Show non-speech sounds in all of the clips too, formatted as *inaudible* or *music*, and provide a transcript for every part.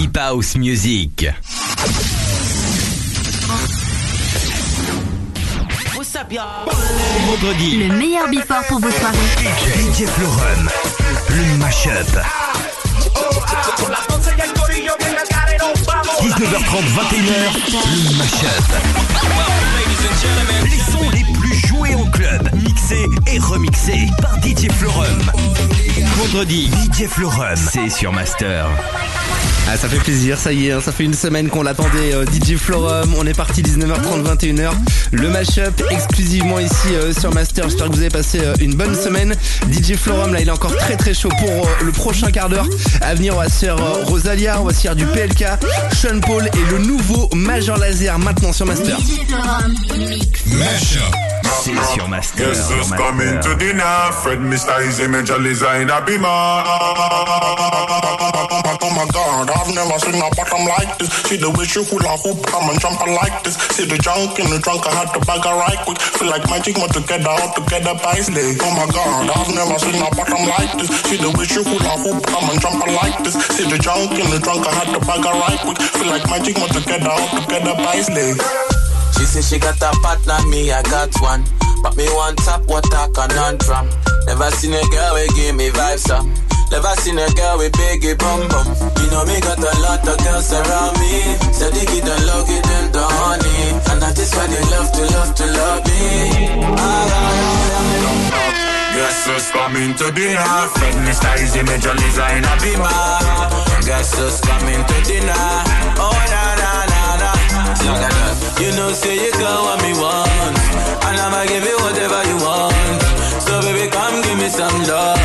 Hip House Music. Vendredi. Le meilleur before pour vos soirées. DJ Florum. Le mashup. 19h30, 21h, le mashup. Les sons les plus joués en club, mixés et remixés par DJ Florum. Vendredi, DJ Florum, c'est sur Master. Ah, ça fait plaisir, ça y est, hein, ça fait une semaine qu'on l'attendait, euh, DJ Florum. On est parti 19h30, 21h. Le mashup exclusivement ici euh, sur Master. J'espère que vous avez passé euh, une bonne semaine. DJ Florum, là, il est encore très très chaud pour le prochain quart d'heure. À venir, on va se faire Rosalia, on va se faire du PLK, Paul et le nouveau Major Laser maintenant sur Master. C'est sur Master. Yes, sur just coming to dinner. Fred Mr. Easy Major Design a beamer. Oh my god, I've never seen a bottom like this. See the way she hula hoop, come and jump like this. See the junk in the trunk, I had to bag her right quick. Feel like magic, more together, all together by slay. Oh my god, I've never seen a bottom like this. See the way she hula hoop, come and jump like this. See the junk in the trunk, I had to bag her right quick. Feel like magic, more together, all together by slay. She say she got a partner, me I got one. But me one top, what a conundrum. Never seen a girl we give me vibes up. Never seen a girl with biggie bum bum. You know me got a lot of girls around me. So they get the love, get them the honey. And that is why they love to love to love me. Ah, Guess who's coming to dinner? Fred Mr. Easy Major Design a beamer. ah. Guess who's coming to dinner? Oh na You know, say you got what me want, and I'ma give you whatever you want. So baby, come give me some love.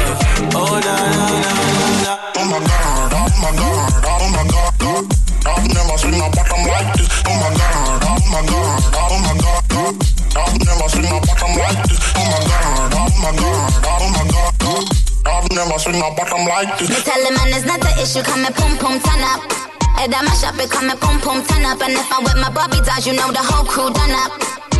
Oh na na na na na. Oh my god, oh my god, oh my god. I've never seen a bottom like this. Oh my god, oh my god, oh my god. I've never seen a bottom like this. Oh my god, oh my god, oh my god. I've never seen a bottom like this. Me tell him man it's not the issue, come and pum pum turn up. Head at my shop, it and pum pum turn up. And if I'm with my Bobby dolls, you know the whole crew done up.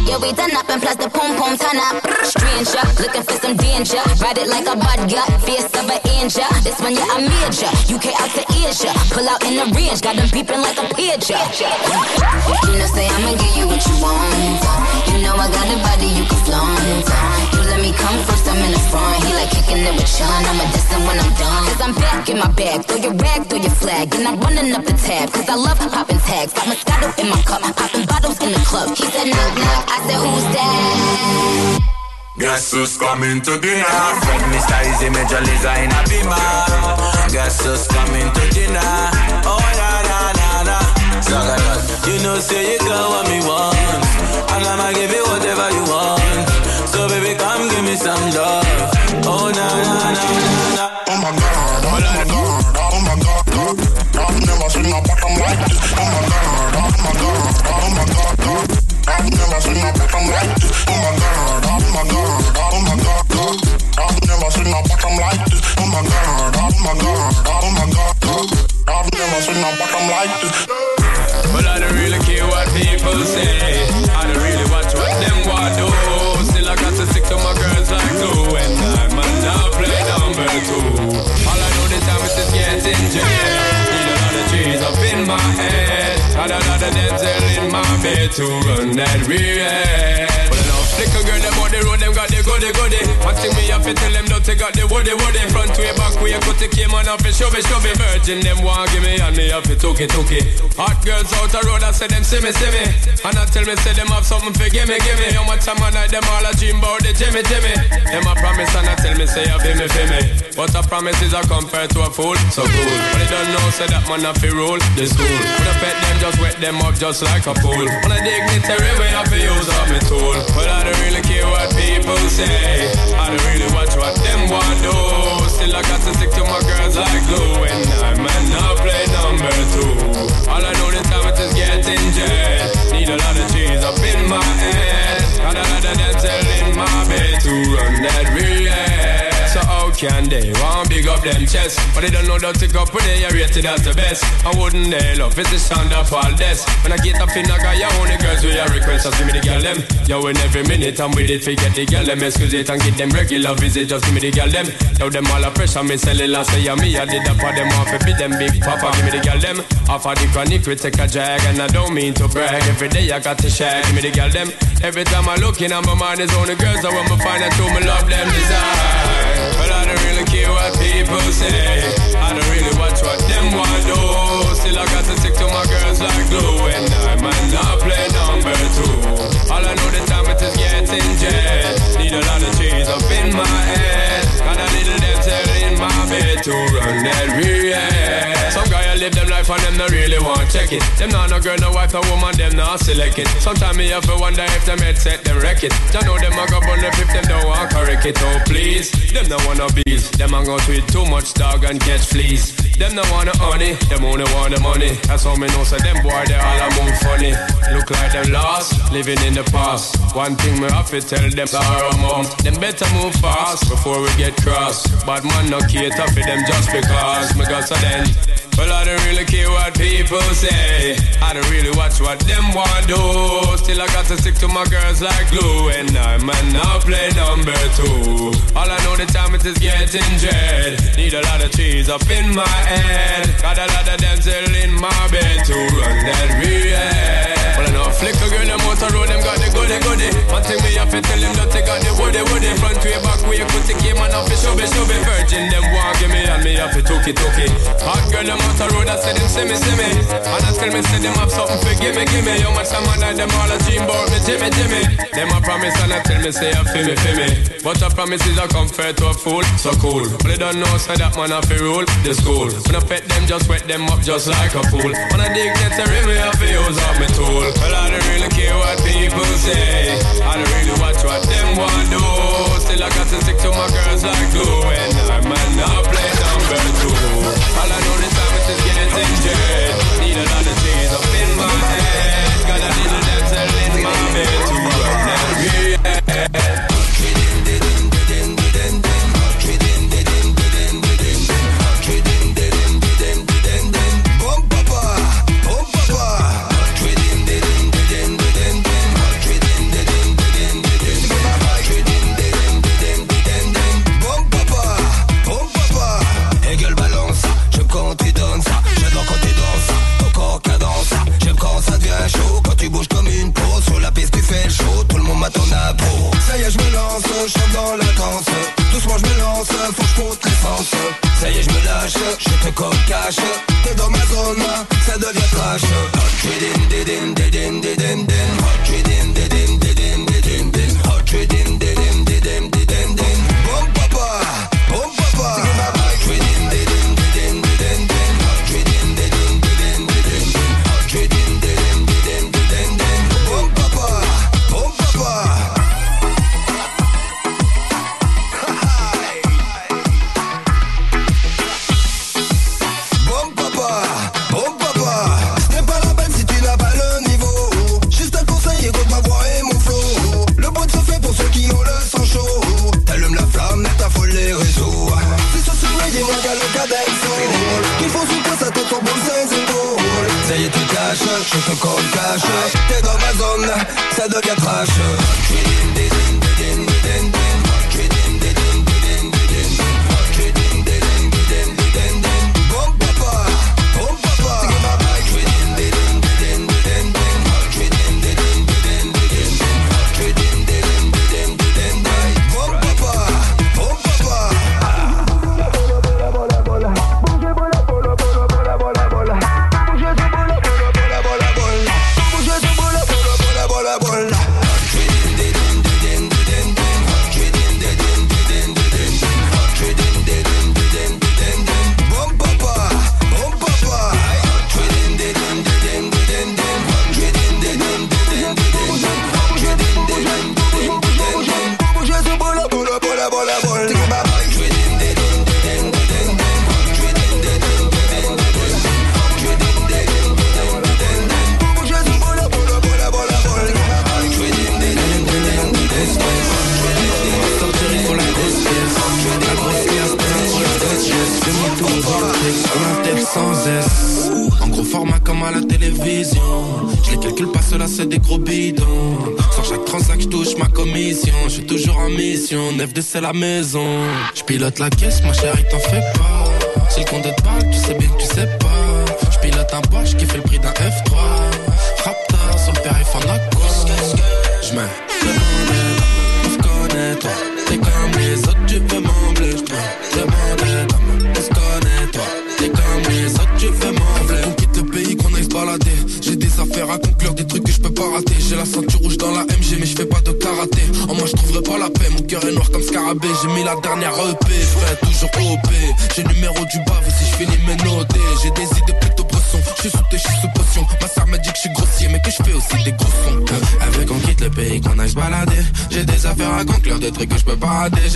Yeah, we done up and plus the pum pum turn up. Stranger, looking for some danger. Ride it like a gut, fierce of an angel. This one, yeah, I major. UK out to Asia. Pull out in the range, got them peeping like a pigeon. You know, say I'ma give you what you want. You know I got a body you can flaunt. Come first, I'm in the front. He like kicking it with Sean. I'ma diss him when I'm done. Cause I'm back in my bag. Throw your rag, throw your flag. And I'm running up the tab. Cause I love popping tags. Got Moscato in my cup. Popping bottles in the club. He said, knock, knock. I said, who's that? Guess who's coming to dinner? Fred Mr. Easy Major Design a beamer. Guess who's coming to dinner? Oh na na na na. That. You know, say you got what me want, and I'ma give you whatever you want. Me some love. Oh na na na na na. Oh my god, oh my god, oh my god. I've never seen a bottom like this. Oh my god, oh my god, oh my god. I've never seen a bottom like this. Oh my god, oh my god, oh my god. I've never seen a bottom like this. Oh my god, oh my god, oh my god. I've never seen a bottom like this. But I don't really care what people say. I don't really watch what them want do. I to stick to my girls like glue. And I'm a now play number two. All I know this time is just getting jet. Need a lot of trees up in my head. And a lot of dental in my bed to run that real. But enough flicker girl, them on the road, them got goody goody. One thing me have to tell them, don't take out the woody woody. Front way, back way, cut the came on off and show me, show me. Virgin, them want give me, and me have to took it, took it. Hot girls out the road, I say them see me, see me. And I tell me, say them have something for give me, give me. How much time I night, them all a dream about the Jimmy, Jimmy. Them a promise, and I tell me, say, you feel me, feel me. But a promise is a compared to a fool, so cool. But they don't know, say that man have to rule the school. When I pet them, just wet them up just like a pool. When I dignitary, we have to use up my tool. But I don't really care what people say. I don't really watch what them want do. Still I got to stick to my girls like glue. And I might not play number two. All I know this time is getting jet. Need a lot of cheese up in my head. Got a lot of dental in my bed to run that relay. How can they want big up them chest. But they don't know that to go up with it, you rated as the best. I wouldn't they love it's the sound of all this. When I get up in a guy, you only girls with your request, just give me the girl them. Yo, in every minute I'm with it, forget the girl them. Excuse it and get them regular visit, just give me the girl them. Yo, them all a pressure, me sell it last say me. I did that for them off, it them big papa, give me the girl them. Off of the chronic, we take a drag, and I don't mean to brag. Every day I got to shag, give me the girl them. Every time I look in, my mind is on the girls, I want to find out who me love them desire. I really care what people say. I don't really watch what them want do. Still I got to stick to my girls like glue, and I might not play number two. All I know the time it is getting jet. Need a lot of cheese up in my head. Got a little dental in my bed to run that real. Some guy I live them life and them not really want check it. Them not no girl, no wife, no woman, them not select it. Sometimes me have to wonder if them head set them wreck it. You know them a go bun if them don't want correct it. Oh please, them no wanna bees. Them a go tweet too much dog and catch fleas. Them no wanna honey, them only want the money. That's how me know so them boy they all a move funny. Look like them lost, living in the past. One thing me have to tell them sorrow mom. Them better move fast before we get cross. But man no cater for them just because me got so then. Well, I don't really care what people say. I don't really watch what them want do. Still, I got to stick to my girls like glue. And I might not play number two. All I know the time it is getting dread. Need a lot of cheese up in my head. Got a lot of still in my bed to run that real. Well, I know flicker girl, them out the road, them got the goody goody. One thing me have to tell them that they got the woody woody. Front way, back way, put the game on off, show me, show me. Virgin, them want give me, and me have to it, took it. Hot girl, them out the road, I say them see me, see me. And I tell me, say them have something for give me, give me. Yo, much time I them all a dream about me, Jimmy, Jimmy. Them a promise and I tell me, say I feel me, feel me. But a promise is a comfort to a fool, so cool. But they don't know, say that man have to rule the school. When I pet them, just wet them up just like a fool. When I dig a rim, me have to use up my tool. Well, I don't really care what people say. I don't really watch what them want do. Still, I got to stick to my girls like glue. And I might not play number two. All I know is getting jet. Ça y est, je me lance, je chante dans la danse, doucement je me lance, faut que je l'essence. Ça y est, je me lâche, je te colle cache, t'es dans ma zone, ça devient trash. Hot caches, je te colle cache. T'es dans ma zone, ça devient trash maison.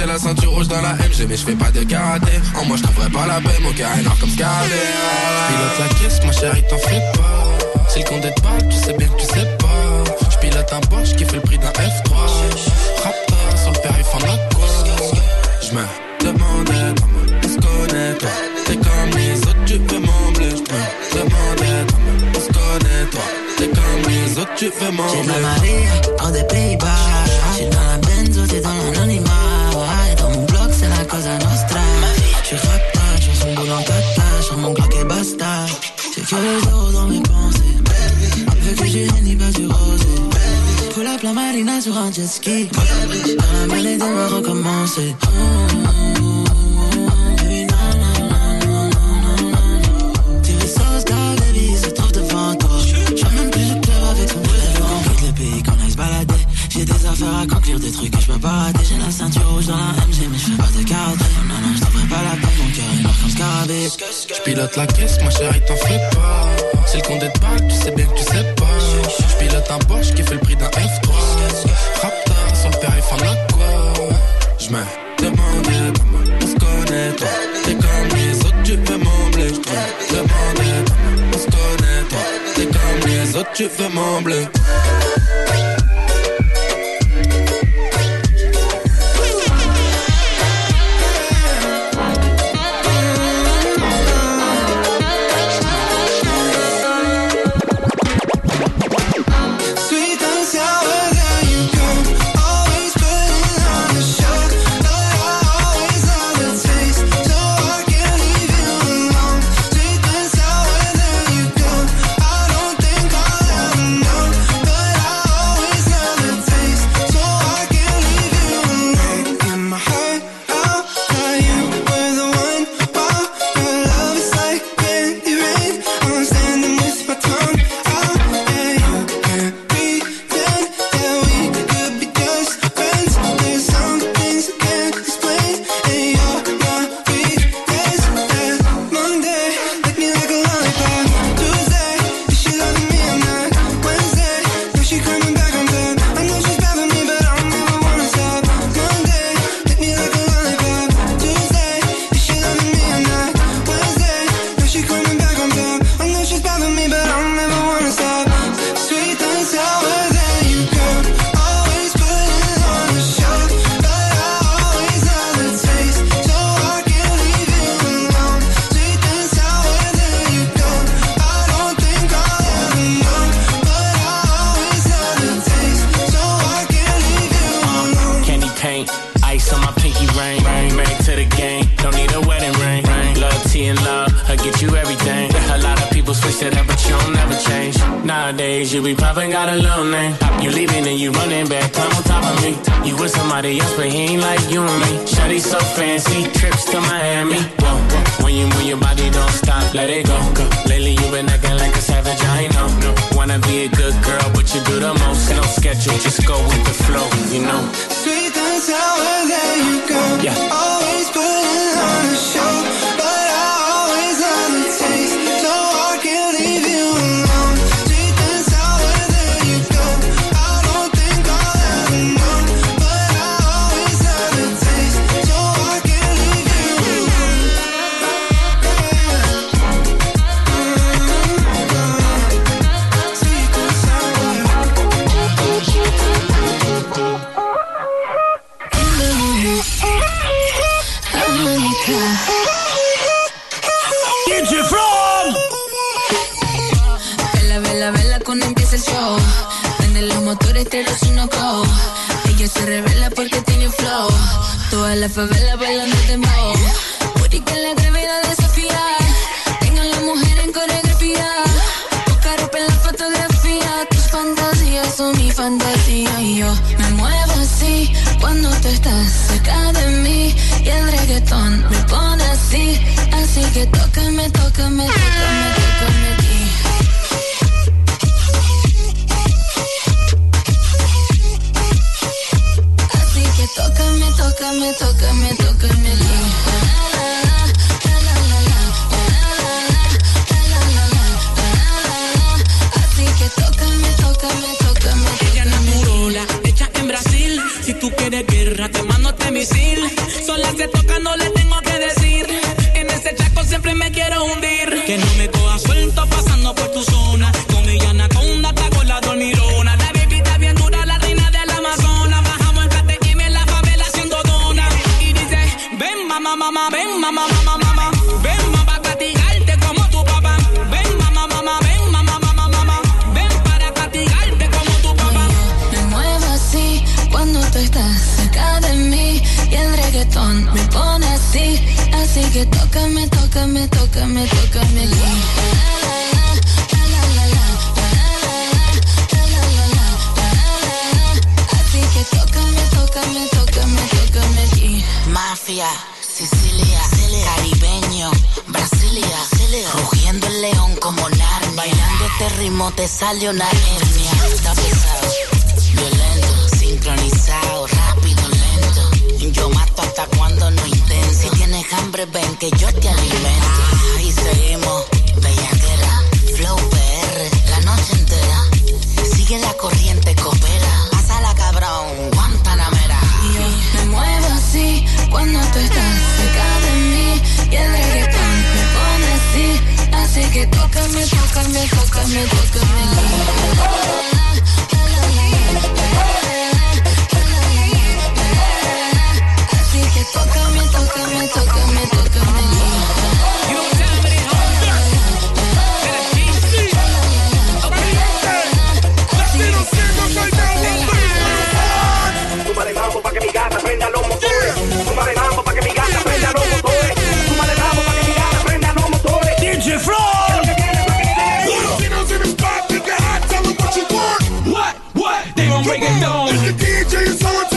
la ceinture rouge dans la MG, mais je fais pas de karaté. En moi, je trouverais pas la paix, mon carré noir comme Scarlett. Pilote la caisse, ma chérie, t'en fais pas. C'est le compte d'être pas, tu sais bien que tu sais pas. Je pilote un Porsche qui fait le prix d'un F3. Raptor sur le périph' en Lacoste. Je me demandais comment on se connaît, toi. T'es comme les autres, tu veux m'embler. Je me demandais comment on se connaît, toi. T'es comme les autres, tu veux m'embler. J'ai ma Marie en des Pays-Bas. sur un jet ski. Dans la mêlée, on va recommencer. J'ai des affaires à conclure, des trucs que je peux pas rater. J'ai la ceinture rouge dans la MG, mais je fais pas de karaté. Non, non, je t'en pas la tête, mon cœur est noir comme scarabée. Je pilote la caisse, ma chérie, t'en fais pas. C'est le compte des pas, tu sais bien que tu sais pas. Je pilote un Porsche qui fait le prix d'un F. Je me demande on se connaît toi T'es comme les autres, tu peux m'embler. Je te demande on se connaît toi T'es comme les autres, tu peux m'embler. pedazo de break it down. If the DJ is on,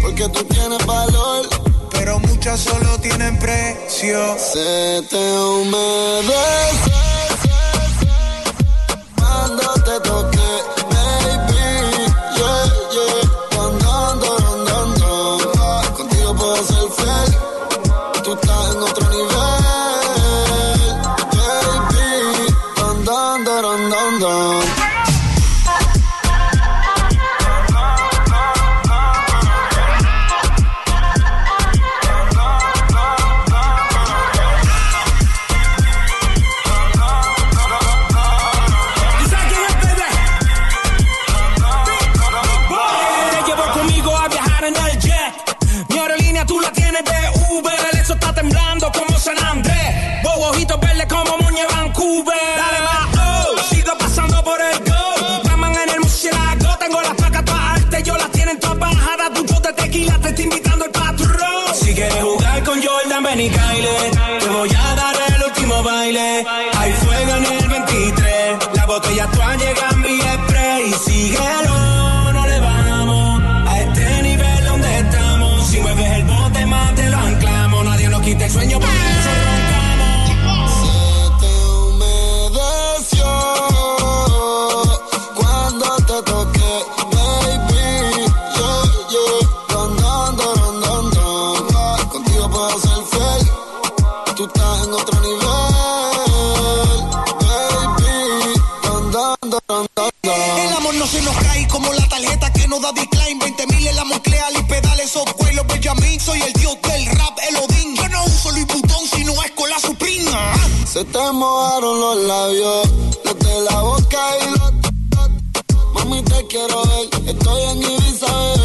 porque tú tienes valor, pero muchas solo tienen precio. Se te humedece cuando te toque como la tarjeta que no da decline. 20 mil en la moclea, y pedales, esos Benjamín. Soy el dios del rap, el Odín. Yo no uso Luis Butón, sino es con la Supreme. Ah. Se te mojaron los labios, desde la boca y los... Mami, te quiero ver, estoy en Ibiza,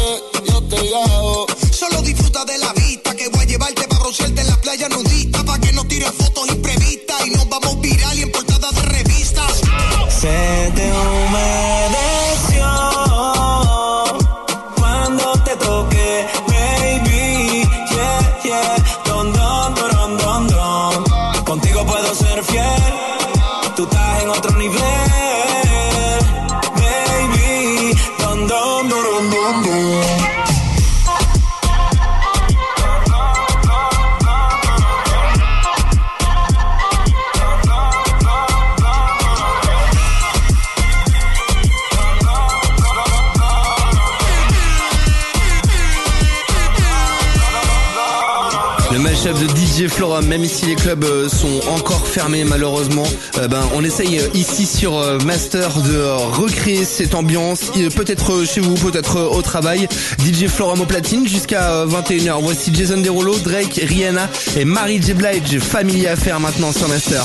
même si les clubs euh, sont encore fermés malheureusement, euh, ben on essaye euh, ici sur Master de recréer cette ambiance, peut-être chez vous, peut-être au travail. DJ Floramo Platine jusqu'à 21h. Voici Jason Derulo, Drake, Rihanna et Marie J. Blige, Family faire maintenant sur Master.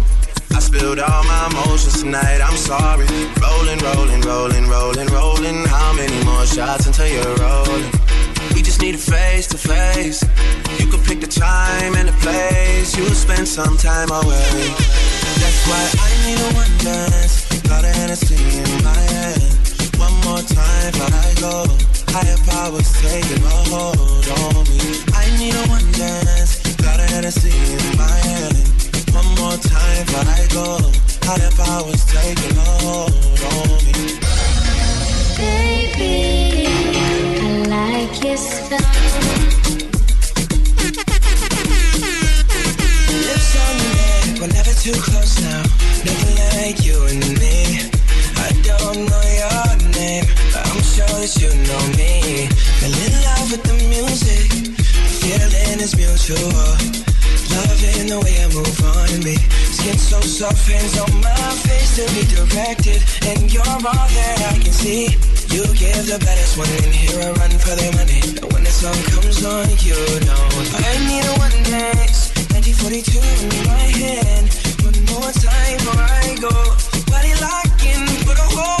Spilled all my emotions tonight, I'm sorry. Rolling, rolling, rolling, rolling, rolling. How many more shots until you're rolling? We just need a face to face. You could pick the time and the place. You'll spend some time away. That's why I need a one dance. Got a Hennessy in my hand. One more time before I go. Higher powers taking a hold Higher powers hands on my face to be directed. And you're all that I can see. You give the baddest one in here a run for their money. And when the song comes on, you know I need a one dance. 1942 in my hand. One more time before I go. Body locking, put a hold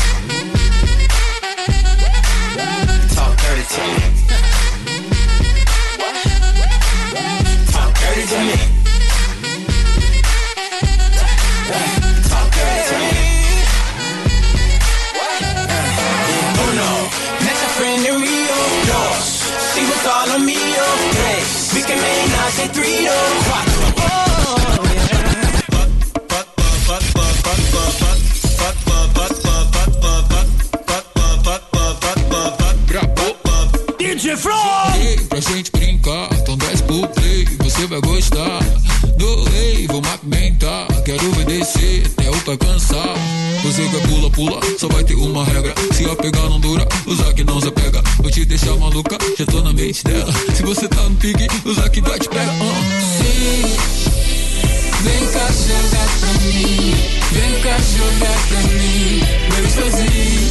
Pra gente brincar, então desce pro play, você vai gostar. O pai cansar. Você quer pula, pula, só vai ter uma regra. Se a pegar não dura, usar que não se pega. Vou te deixar maluca, já tô na mente dela. Se você tá no pique, usar que vai te pegar. Uh. Sim, vem cá jogar pra mim. Vem cá jogar pra mim. Meu sozinho.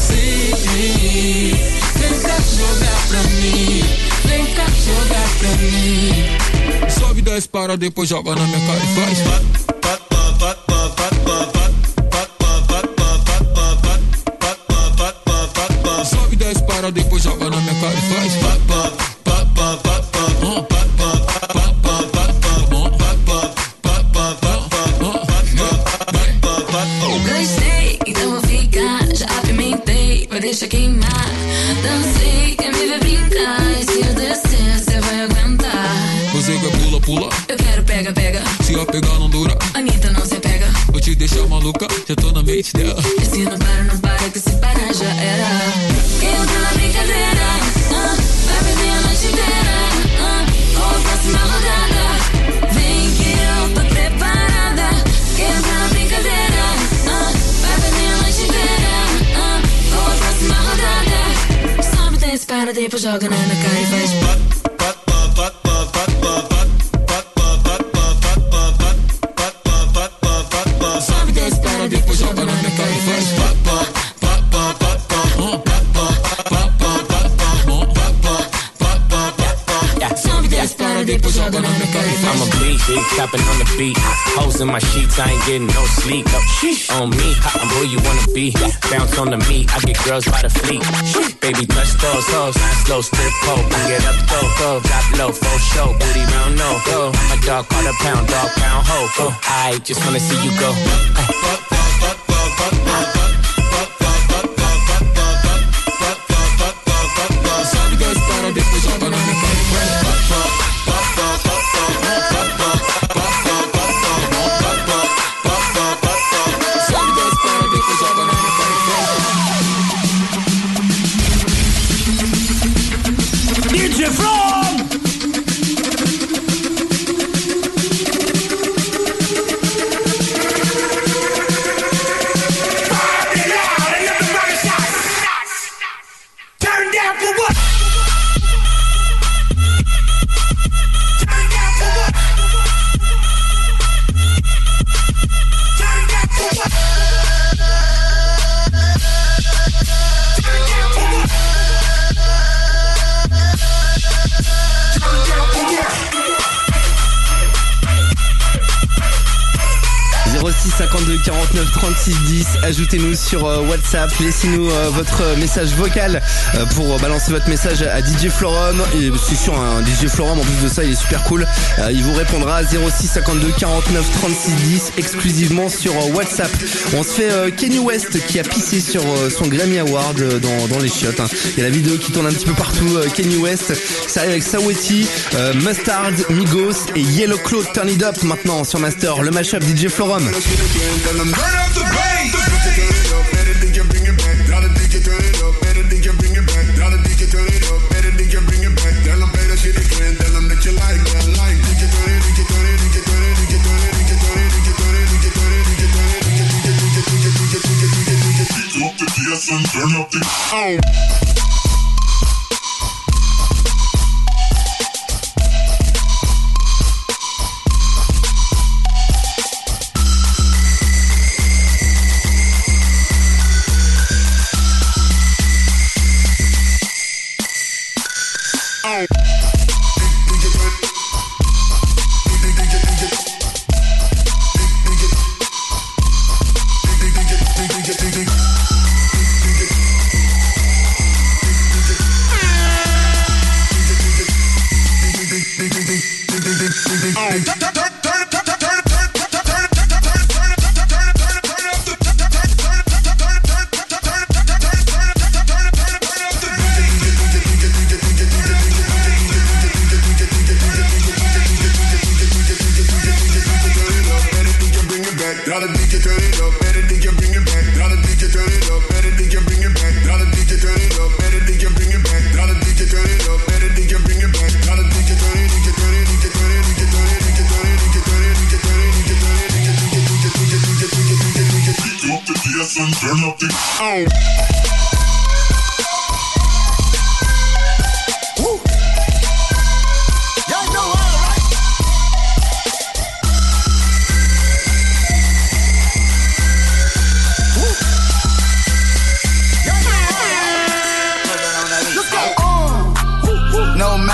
Sim, vem cá jogar pra mim. Vem cá jogar pra mim. Sobe 10 para, depois joga na minha cara e faz. Call a pound, dog pound, ho, go. I just wanna see you go. Sobe Laissez-nous euh, votre euh, message vocal euh, pour balancer votre message à DJ Florum. Et c'est sûr, un DJ Florum, en plus de ça, il est super cool. Il vous répondra à 06 52 49 36 10 exclusivement sur WhatsApp. On se fait Kenny West qui a pissé sur son Grammy Award dans, les chiottes. hein. Il y a la vidéo qui tourne un petit peu partout. Kenny West, ça arrive avec Saweti, Mustard, Migos et Yellow Claw Turn It Up maintenant sur Master. Le mashup DJ Florum. Up turn up the. Oh.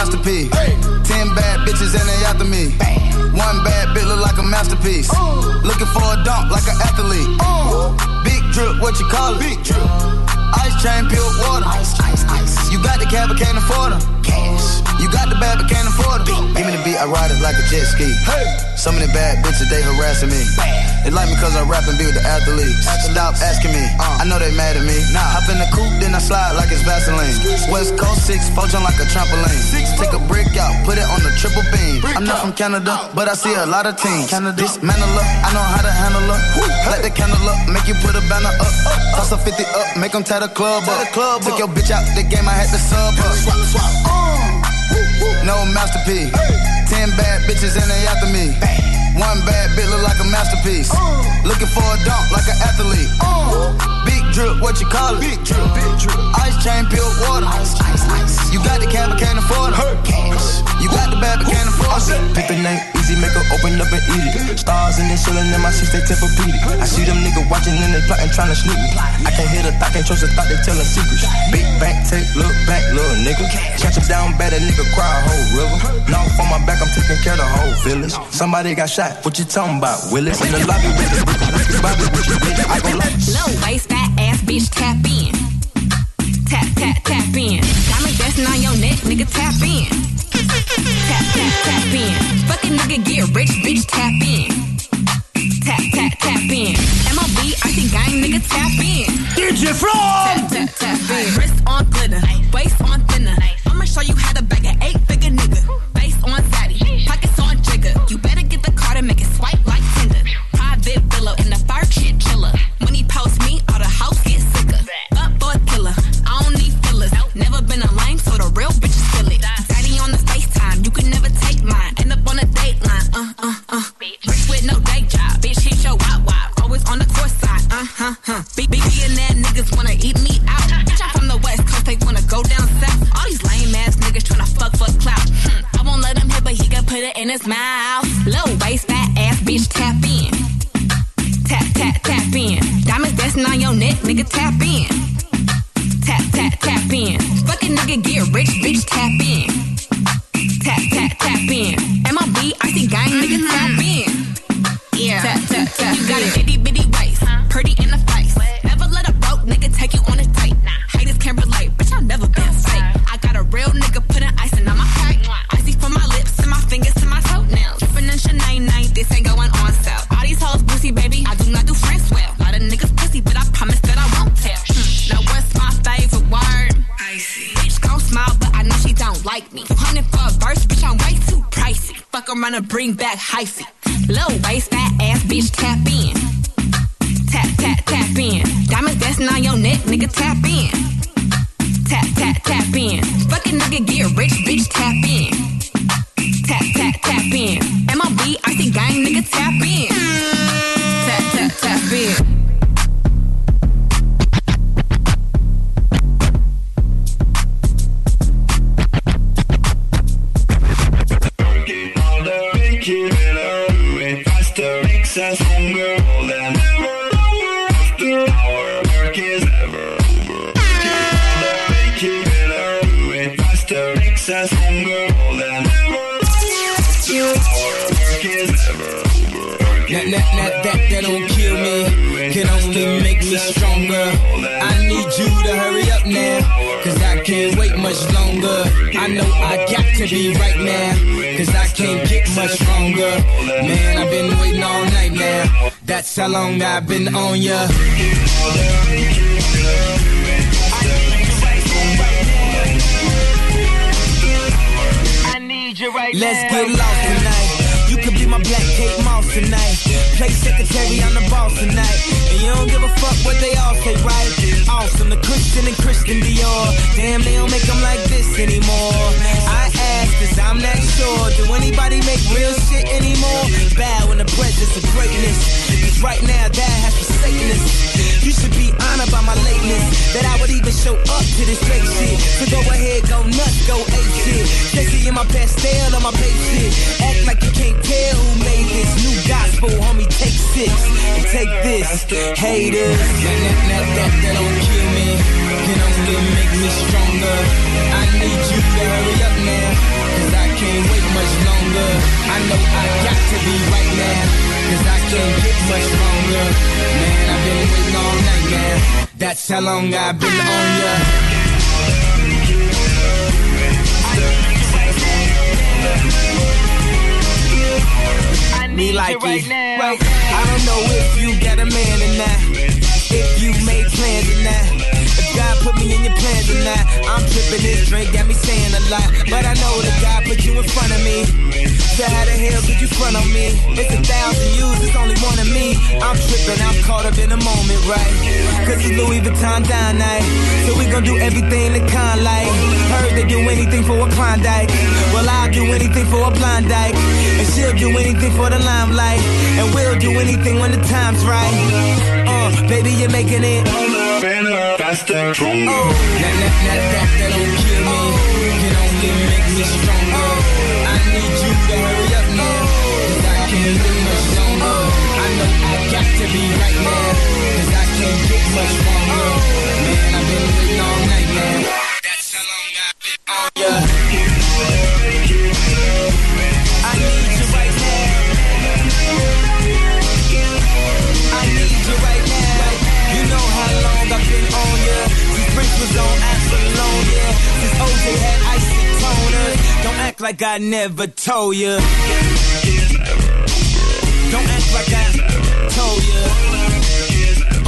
Masterpiece. Ten bad bitches and they after me. One bad bitch look like a masterpiece. Looking for a dunk like an athlete. Drip, what you call it? Big drip. Ice chain, pure water. Ice, ice, ice. You got the cab, but can't afford them. Cash. You got the bad, but can't afford them. Give me the beat, I ride it like a jet ski. Hey. Some of the bad bitches, they harassing me. They like me cause I rap and be with the athletes. Stop asking me, I know they mad at me. Hop in the coupe, then I slide like it's Vaseline. West Coast 6, four like a trampoline. Take a brick out, put it on the triple beam. I'm not from Canada, but I see a lot of teams. Dismantle her, I know how to handle her. Light the candle up, make you put a banner up. Toss a 50 up, make them tie the club up. Took your bitch out the game, I had to sub her. Uh. No masterpiece. Ten bad bitches and they after me. One bad bitch look like a masterpiece. Uh. Looking for a dunk like an athlete. Uh. Big drip, what you call it? Big drip, big drip. Ice chain, pure water. Ice, ice, ice. You got the cab, but can't afford it. Cash. You got the bad, but can't afford it. Pick the name, easy, make her open up and eat it. Stars and they chillin' in my seats, they Tempur-Pedic. I see them niggas watching and they plotting, trying to sneak me. I can't hear the thought, can't trust the thought, they tellin' secrets. Big bank, take, look back, little nigga. Catch him down bad, a nigga cry a whole river. Now on my back, I'm taking care of the whole village. Somebody got shot, what you talking about, Willis? In the lobby with the Bobby with your bitch, I go like. Low waist, fat ass bitch, tap in. Tap, tap, tap in. Diamond dancing on your neck, nigga, tap in. Tap, tap, tap in. Fucking nigga, get rich, bitch, tap in. Tap, tap, tap in. MOB, icy gang, nigga, tap in. DJ Flow! Tap, tap, tap in. Wrist on glitter, waist on thinner. I'ma show you how to bag an eight figure nigga. Face on fatty, pockets huh, huh. Big, big, billionaire niggas wanna eat me out. Bitch, I'm from the west coast, they wanna go down south. All these lame ass niggas tryna fuck for clout. Hmm. I won't let him hit, but he can put it in his mouth. Low waist, fat ass, bitch, tap in. Tap, tap, tap in. Diamonds dancing on your neck, nigga, tap in. Tap, tap, tap in. Fucking nigga, get rich, bitch, tap in. Tap, tap, tap in. MOB, icy gang, nigga, tap in. Yeah. Tap, tap, tap. You got an itty bitty around and bring back hyphy. Low waist, fat ass, bitch, tap in. Tap, tap, tap in. Diamonds dancing on your neck, nigga, tap in. Tap, tap, tap in. Fucking nigga, get rich, bitch, tap in. Tap, tap, tap in. MOB, icy gang, nigga, tap in. Tap, tap, tap in. Over. That, that, that, that, that don't kill me, can only make me stronger. I need you to hurry up now, cause I can't wait much longer. I know I got to be right now, cause I can't get much stronger. Man, I've been waiting all night now, that's how long I've been on ya. Let's get lost tonight. You could be my black Kate Moss tonight. Play secretary, I'm the boss tonight. And you don't give a fuck what they all say, right? Awesome, the Christian and Christian Dior. Damn, they don't make them like this anymore. I ask, cause I'm not sure. Do anybody make real shit anymore? Bow in the presence of greatness. Right now, that has forsaken us. You should be honored by my lateness. That I would even show up to this fake shit. So go ahead, go nuts, go ape shit. Sexy in my pastel on my page shit. Act like you can't tell who made this new gospel, homie. Take six and take this, haters. That, that, that, that don't kill me. Can only make me stronger. I need you to hurry up now. Cause I can't wait much longer. I know I got to be right now. Cause I can't get much longer. Man, I've been waiting all night, man. That's how long I've been on ya. Me like it right now. Right. I don't know if you got a man or not. If you made plans or not. God put me in your plans or not. I'm tripping this drink, got me saying a lot. But I know that God put you in front of me. So how the hell could you front on me? It's a thousand yous, it's only one of me. I'm tripping, I'm caught up in the moment, right? Cause it's Louis Vuitton down night. So we gon' do everything the kind like. Heard they do anything for a Klondike. Well, I'll do anything for a blind dyke. And she'll do anything for the limelight. And we'll do anything when the time's right. Uh, baby, you're making it. Better, faster, stronger. Oh, that, that, that, that, that don't kill me. Can only make me stronger. I need you to hurry up now. Cause I can't live much longer. I know I got to be right now. Cause I can't get much longer. Man, I've been waiting all night, man. That's how long I've been on ya. I OJ had icy toners. Don't act like I never told ya. Don't act like I told ya.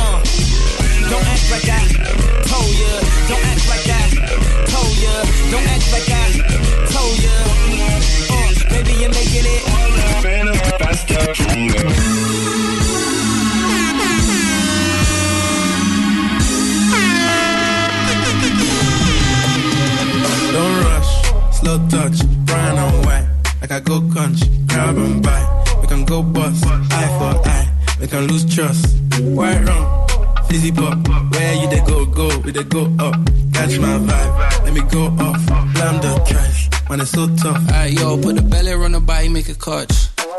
Uh, don't act like I told ya. Don't act like I told ya. Don't act like I told ya. Uh, baby, you're making it. Better, faster, slow touch, brown and white. Like I go country, grab and buy. We can go bust, eye for eye. We can lose trust. White rum, fizzy pop. Where you they go, go, we they go up. Catch my vibe, let me go off. Blam the trash, man, it's so tough. Alright, yo, put the belly on the body, make a catch.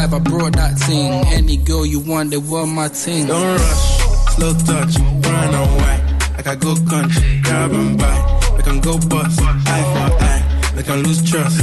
I brought that thing. Any girl you want, they were my thing. Don't rush, slow touch, brown and white. Like I go country, grab and buy. We can go bust, eye for eye. We can lose trust.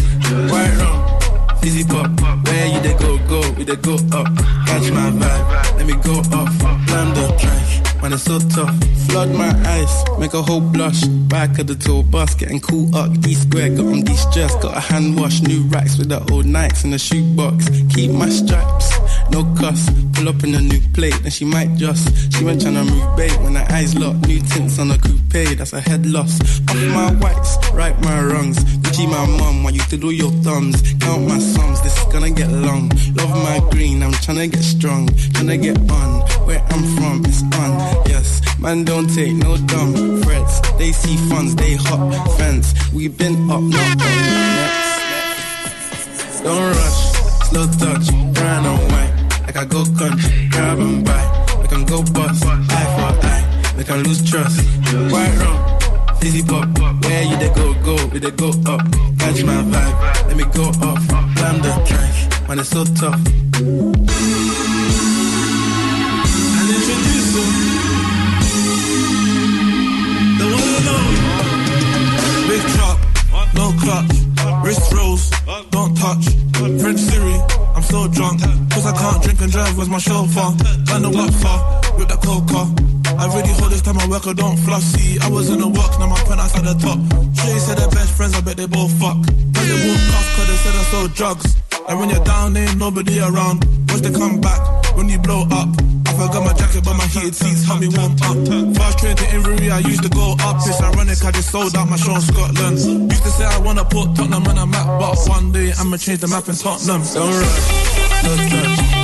White rum, fizzy pop. Where you they go, go, we they go up. Catch my vibe, let me go. Blam the trash, man, it's so tough. Flood my eyes, make a whole blush. Back of the tour bus, getting cool up. D square, got on de-stress, got a hand wash. New racks with the old Nikes in the shoebox. Keep my stripes, no cuss. Pull up in a new plate, and she might just. She went tryna move bait when her eyes locked. New tints on a coupe, that's a head loss. Off my whites, right my wrongs. Gucci my mum, while you do your thumbs. Count my sums, this is gonna get long. Love my green, I'm tryna get strong. Tryna get on, where I'm from, it's on. Yes, man, don't take no dumb threats. They see funds, they hop fence. we been up, on. Don't rush, slow touch, brown and white. Like I go country, grab and buy. We can go bust, eye for eye. We can lose trust. White rum, fizzy pop. Where you they go, go, we they go up. Catch my vibe, let me go off. Blam the trash, man, it's so tough. And introduce them. The one only. Big truck, no clutch. Wrist rolls, don't touch. French Siri, so drunk. Cause I can't drink and drive, where's my chauffeur? Got no up far, with that coca. I really hold this time I work, I don't floss. See, I was in the works, now my pen outside the top. Shay said they're best friends, I bet they both fuck. But they won't cuff, cause they said I sold drugs. And when you're down, ain't nobody around. Watch they come back when you blow up. I forgot my jacket, but my heated seats help me warm up. Fast train to Inverie, I used to go up. It's ironic, I just sold out my show in Scotland. Used to say I wanna put Tottenham on a map, but one day I'ma change the map in Tottenham. Don't no touch,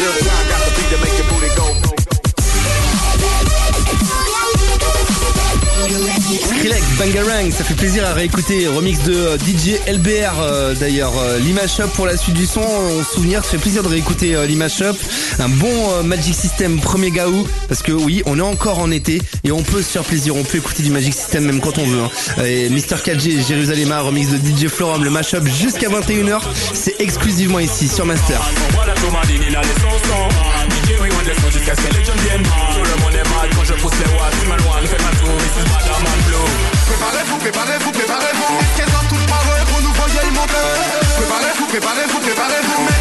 it back. Ça fait plaisir à réécouter. Remix de euh, DJ LBR euh, d'ailleurs. Euh, L'Image Up pour la suite du son. On souvenir, ça fait plaisir de réécouter euh, l'Image. Un bon Magic System premier gaou. Parce que oui, on est encore en été et on peut se faire plaisir. On peut écouter du Magic System même quand on veut. hein. Et Mr. 4G, Jérusalem, remix de DJ Florum, le mashup jusqu'à 21h. C'est exclusivement ici sur Master. Préparez-vous, préparez-vous, préparez-vous. Qu'elles ont toutes parlé pour nous voyer monter. Préparez-vous, préparez-vous, préparez-vous.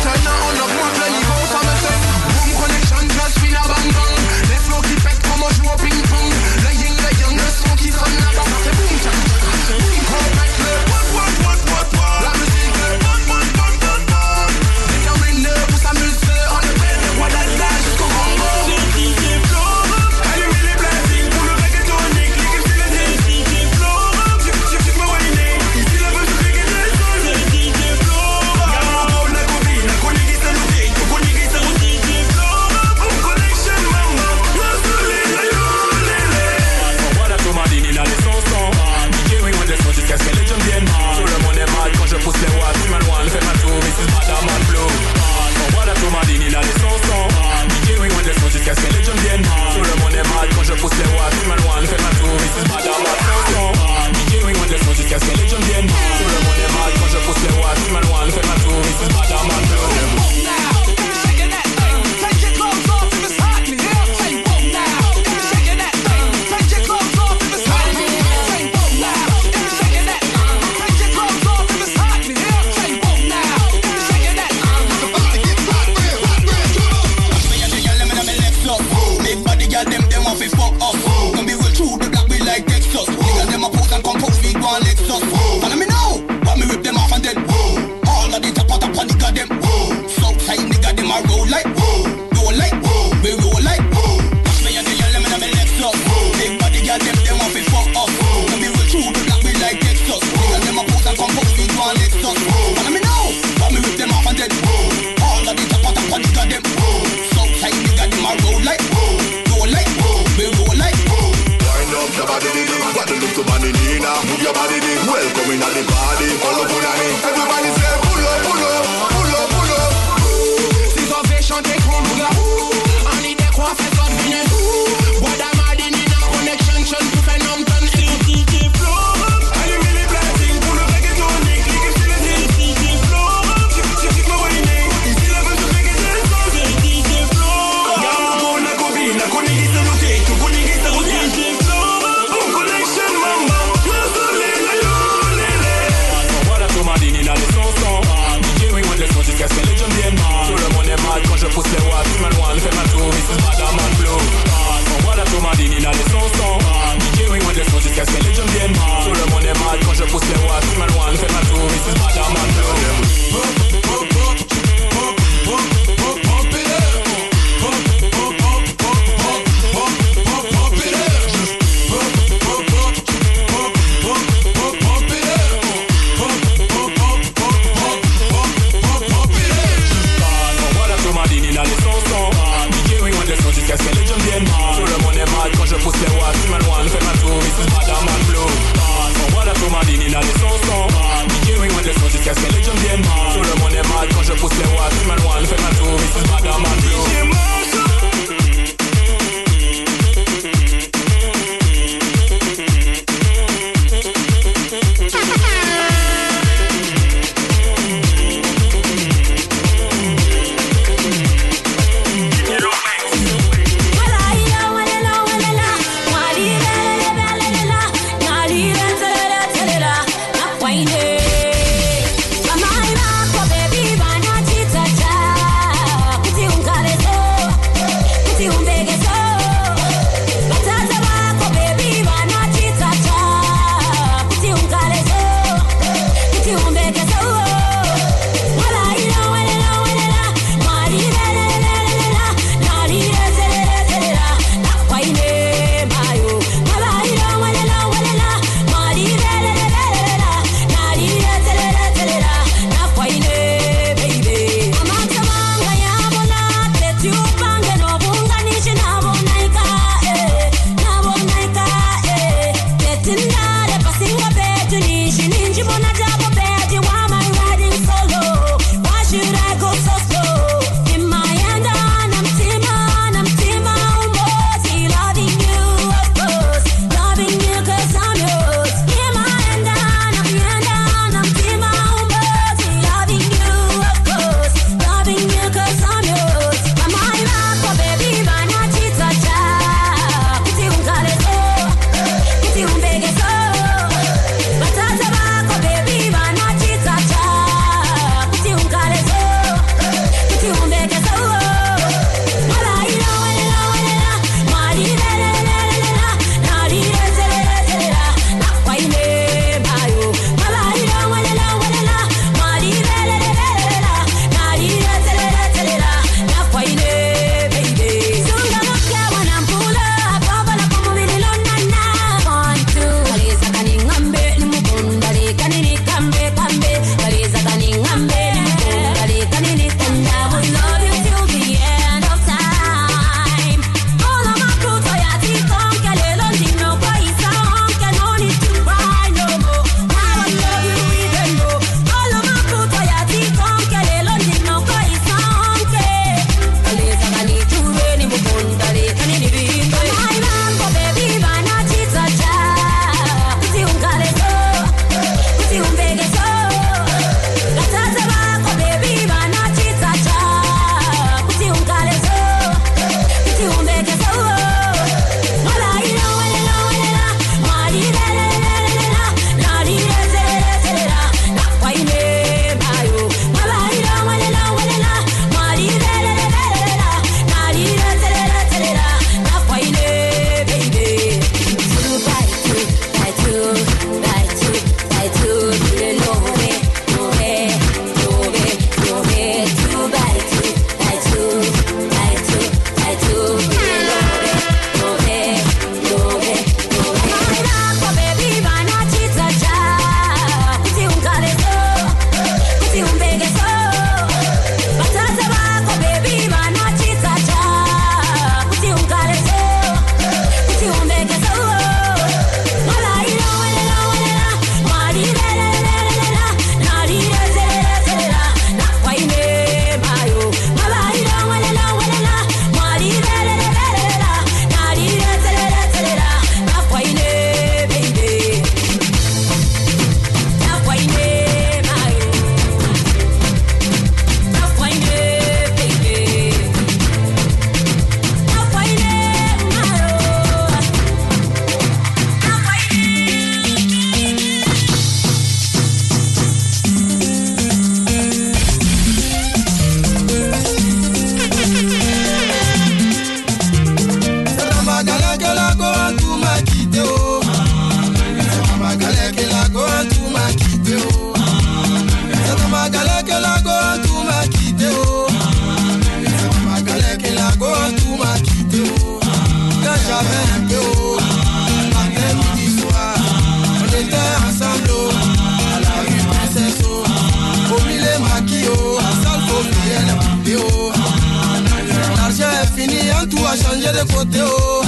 Oh.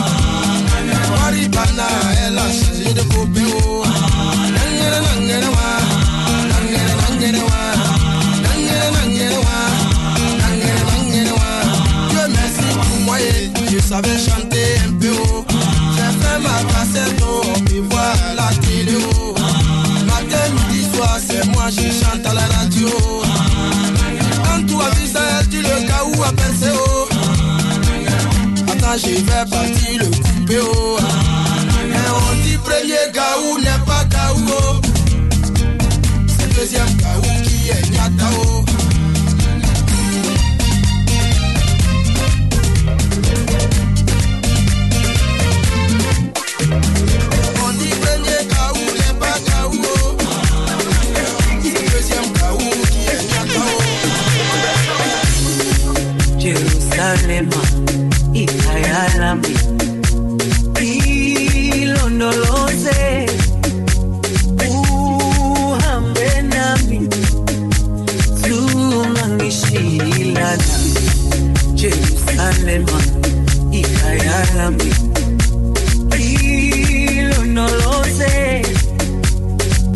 A changé de oh. Pour moi, je savais chanter un peu, oh. J'ai fait ma cassette, oh. On me voit à la télé, oh. Matin, midi, soir, c'est moi, je chante à la radio. Quand tu dit le cas où à penser, oh. Attends, je vais partir le oh. Et on dit premier gaou n'est pas gaou, oh. C'est deuxième gaou qui est oh. Oh. Oh. Jerusalem, ikhaya lami ilondoloze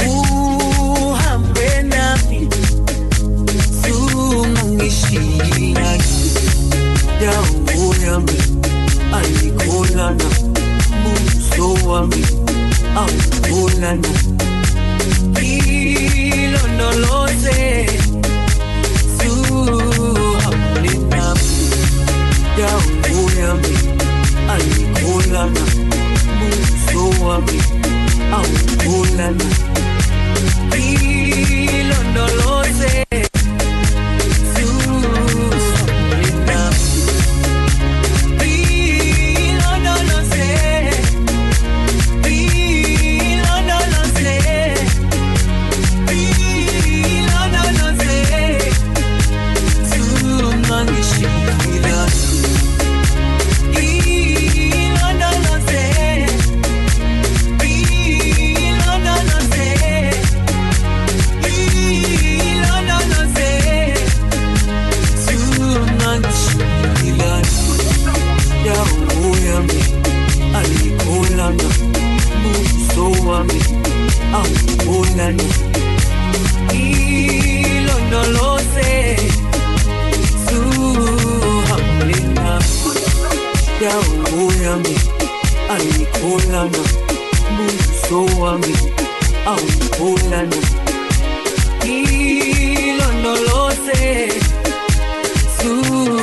uhambe nami. Tungangishilana dawo yami ayikholana buso wami awukholana ilondoloze suhambe ayikholana buso wami awukholana ilondoloze suhambe buso wami awukolana ah, oh, ilondoloze suhamlena dawo yami alikolana buso wami awukolana ilondoloze suhamlena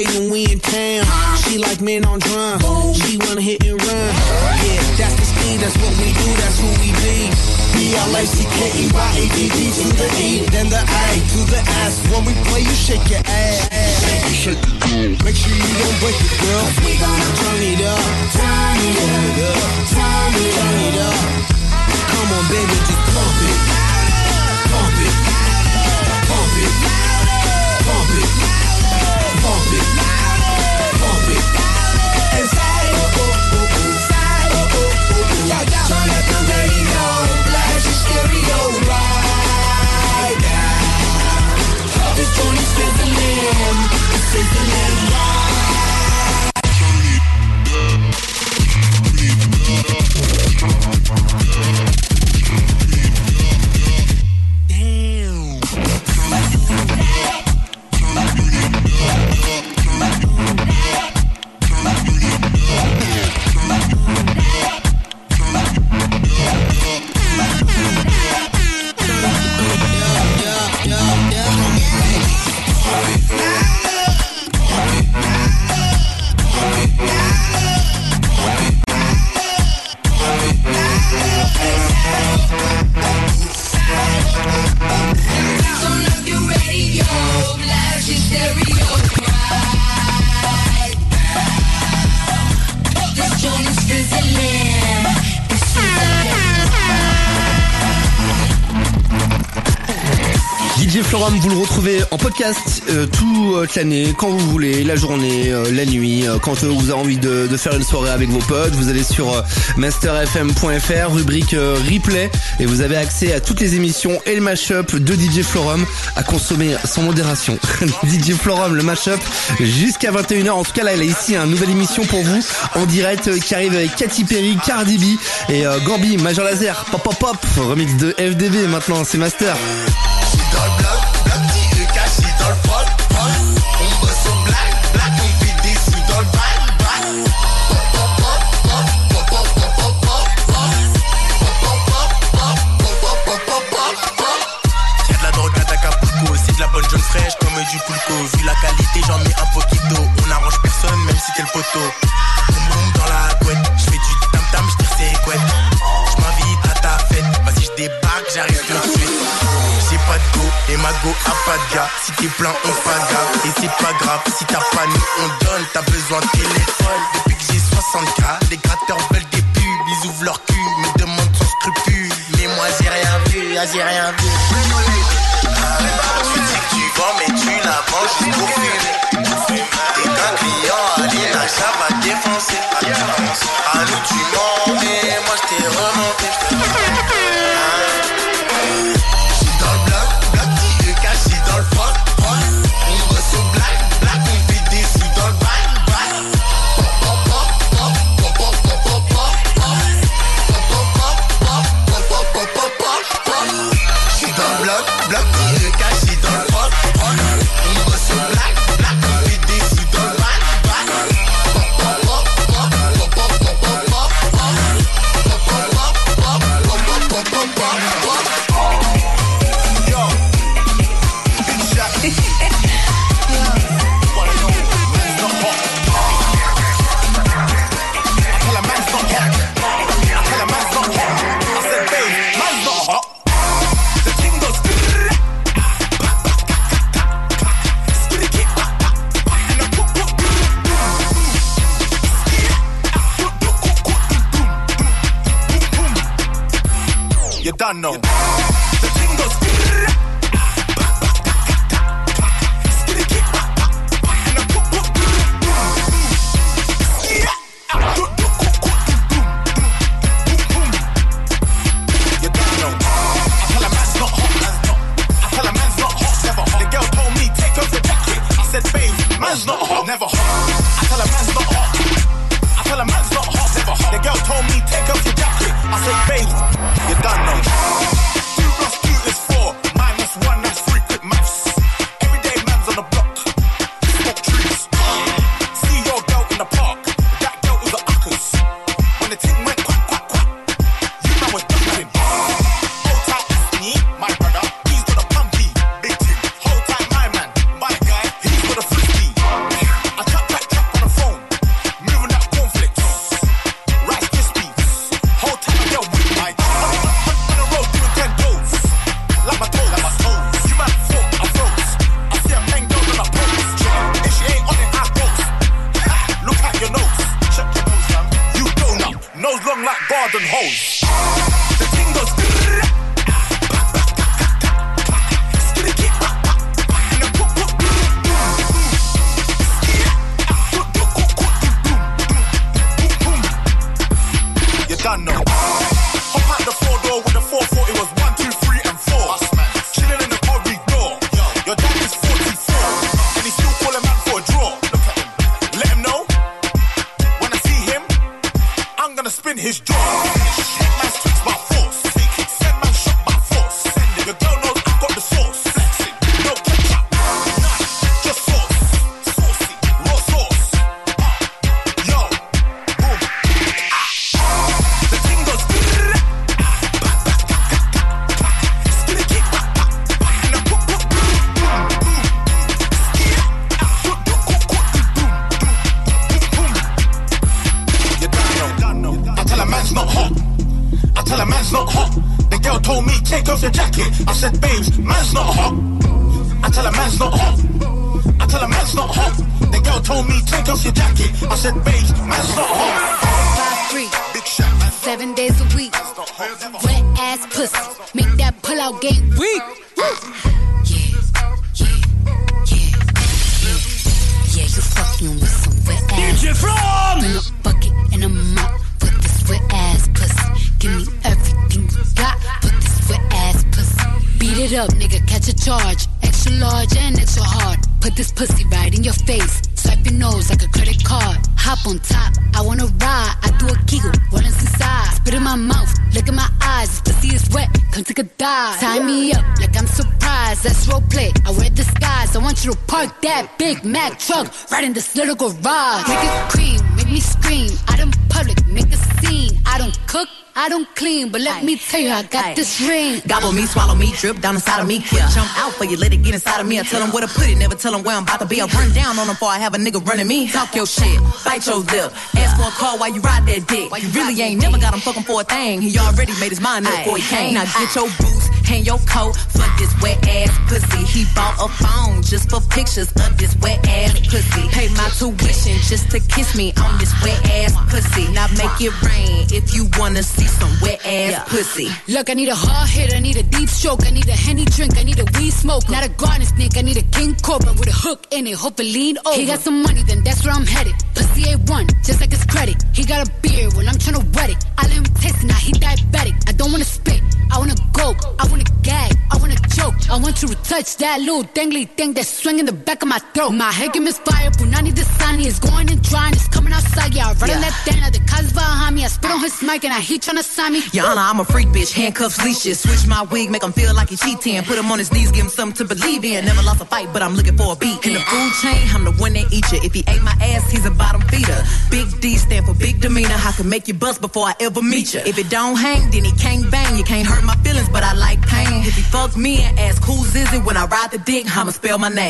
backstage when we in town. She like men on drum. She wanna hit and run. Yeah, that's the speed, that's what we do, that's who we be. B-L-A-C-K-E-Y-A-D-D to the E, then the A to the S. When we play, you shake your ass. Shake it, shake it, girl. Make sure you don't break it, girl. We gonna turn it up, turn it up, turn it up, turn it up. Come on, baby, just pump it, pump it, pump it, pump it, pump Turn up the radio, blast your stereo right now. Joint is sizzling, it's sizzling right. Turn toute l'année, quand vous voulez, la journée, euh, la nuit, euh, quand euh, vous avez envie de, faire une soirée avec vos potes. Vous allez sur euh, masterfm.fr, rubrique euh, replay, et vous avez accès à toutes les émissions et le mashup de DJ Florum à consommer sans modération. *laughs* DJ Florum, le mashup, jusqu'à 21h. En tout cas, là, il a ici une nouvelle émission pour vous en direct euh, qui arrive avec Katy Perry, Cardi B et euh, Gambi, Major Laser, pop pop pop, remix de FDB maintenant, c'est Master. Poteau. Boum boum dans la couette, j'fais du tam tam, j'tire ses couettes. J'm'invite à ta fête, vas-y j'débarque, j'arrive tout de suite. J'ai pas de go et ma go a pas de gars. Si t'es plein, on paga. Et c'est pas grave, si t'as pas nous, on donne. T'as besoin de téléphone. Depuis que j'ai 60k, les gratteurs veulent des pubs. Ils ouvrent leur cul, me demandent sans scrupule. Mais moi j'ai rien vu, ah, j'ai rien vu. Dis que tu vends, mais tu la juste pour fumer. T'es qu'un client, ta chape m'a défoncé. À nous tu moi je t'ai remonté. Done right in this little garage. Make it cream. Make me scream. Out in public. Make a scene. I don't cook. I don't clean, but let me tell you, I got this ring. Gobble me, swallow me, drip down inside of me. Quick jump out for you, let it get inside of me. I tell them where to put it, never tell them where I'm about to be. I run down on them before I have a nigga running me. Talk your shit, bite your lip. Ask for a call while you ride that dick. You really ain't never got him fucking for a thing. He already made his mind up before he came. Now get your boots, hang your coat for this wet ass pussy. He bought a phone just for pictures of this wet ass pussy. Pay my tuition just to kiss me on this wet ass pussy. Now make it rain if you wanna see some wet ass pussy. Look, I need a hard hit, I need a deep stroke, I need a henny drink, I need a weed smoke, not a garden snake, I need a king cobra with a hook in it, hope it lean over. He got some money, then that's where I'm headed. Pussy A1, just like his credit. He got a beard when I'm trying to wet it. I let him taste it, now he diabetic. I don't wanna spit, I wanna go, I wanna gag, I wanna choke. I want you to touch that little dangly thing that's swinging the back of my throat. My head can misfire, Punani the sunny is going and drying, it's coming outside, yeah. I run on that dana, the cuz behind me, I spit on his mic and I heat tryna sign me. Honor, I'm a freak bitch, handcuffs, leashes. Switch my wig, make him feel like he cheating. Put him on his knees, give him something to believe in. Never lost a fight, but I'm looking for a beat. In the food chain, I'm the one that eat you. If he ate my ass, he's a bottom feeder. Big D stand for big demeanor. I can make you bust before I ever meet you. If it don't hang, then he can't bang. You can't hurt my feelings, but I like pain. If he fuck me and ask who's is it when I ride the dick, I'ma spell my name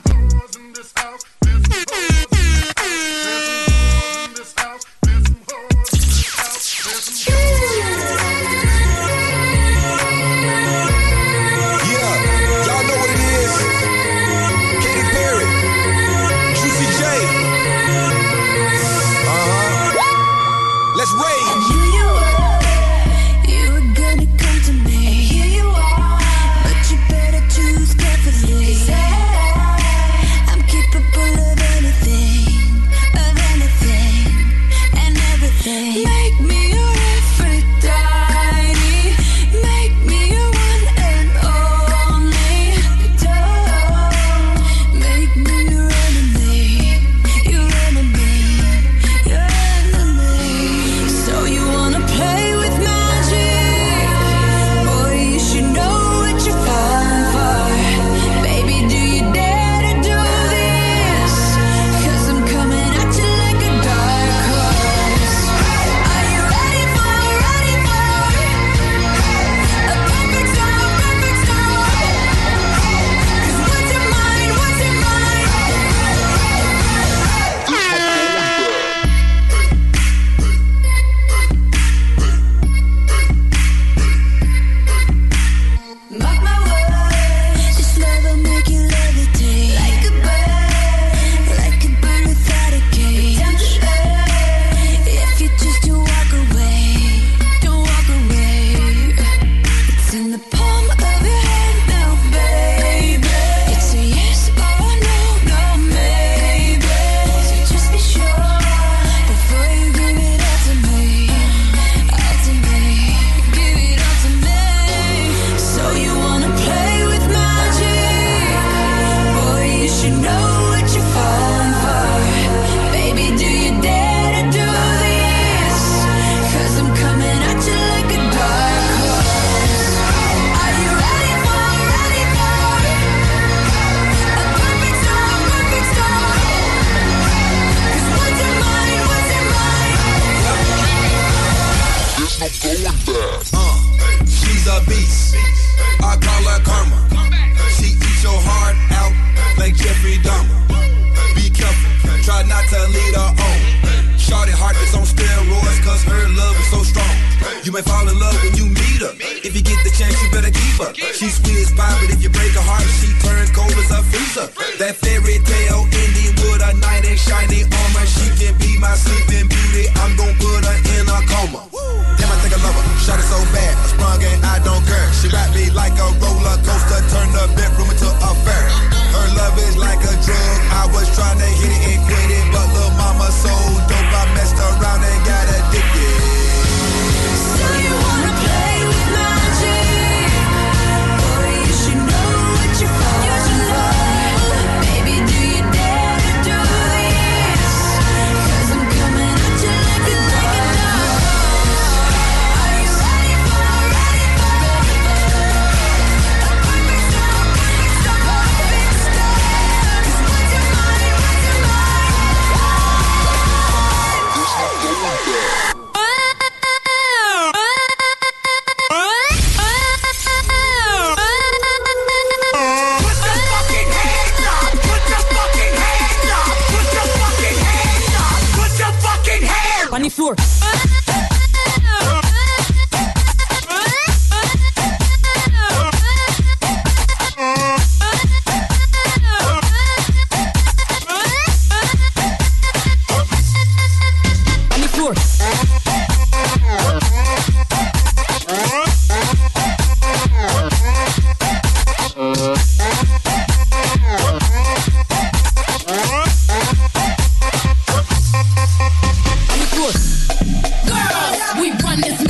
Girls, we run this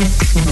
Now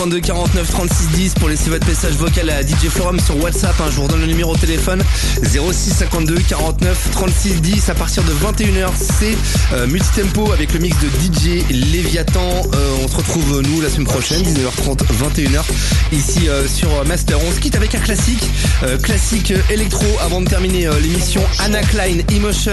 0652 49 36 10 pour laisser votre message vocal à DJ Florum sur WhatsApp. hein, je vous redonne le numéro au téléphone 0652 49 36 10 à partir de 21h. C'est euh, multitempo avec le mix de DJ Léviathan. Euh, on se retrouve nous la semaine prochaine 19h30 21h ici euh, sur Master. On se quitte avec un classique, classique électro avant de terminer l'émission Anna Klein Emotion,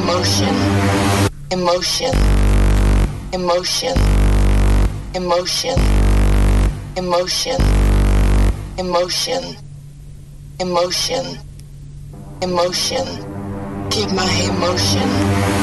emotion, emotion, emotion, emotion, emotion, emotion, emotion. Keep my emotion.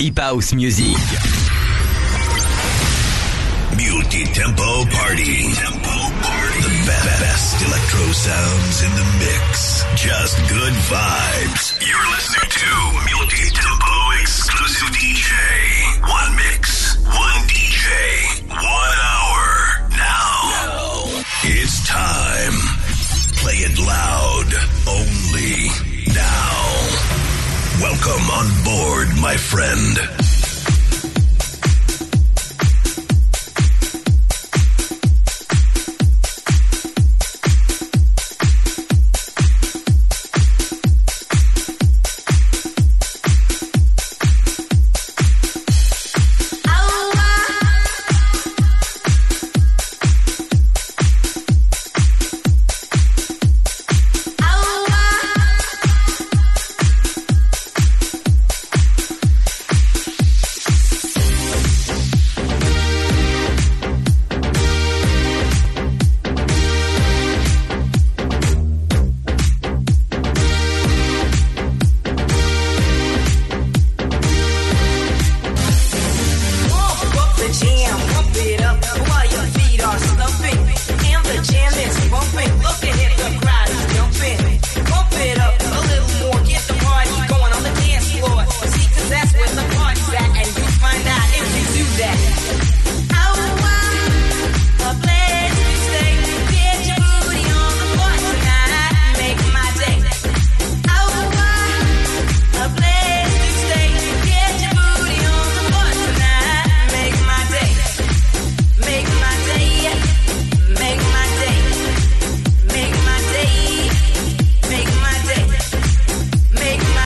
Hip House Music. Multi Tempo Party. The be- best electro sounds in the mix. Just good vibes. You're listening to Multi Tempo exclusive DJ. One mix, one DJ, one hour. Now, it's time. Play it loud. Welcome on board, my friend.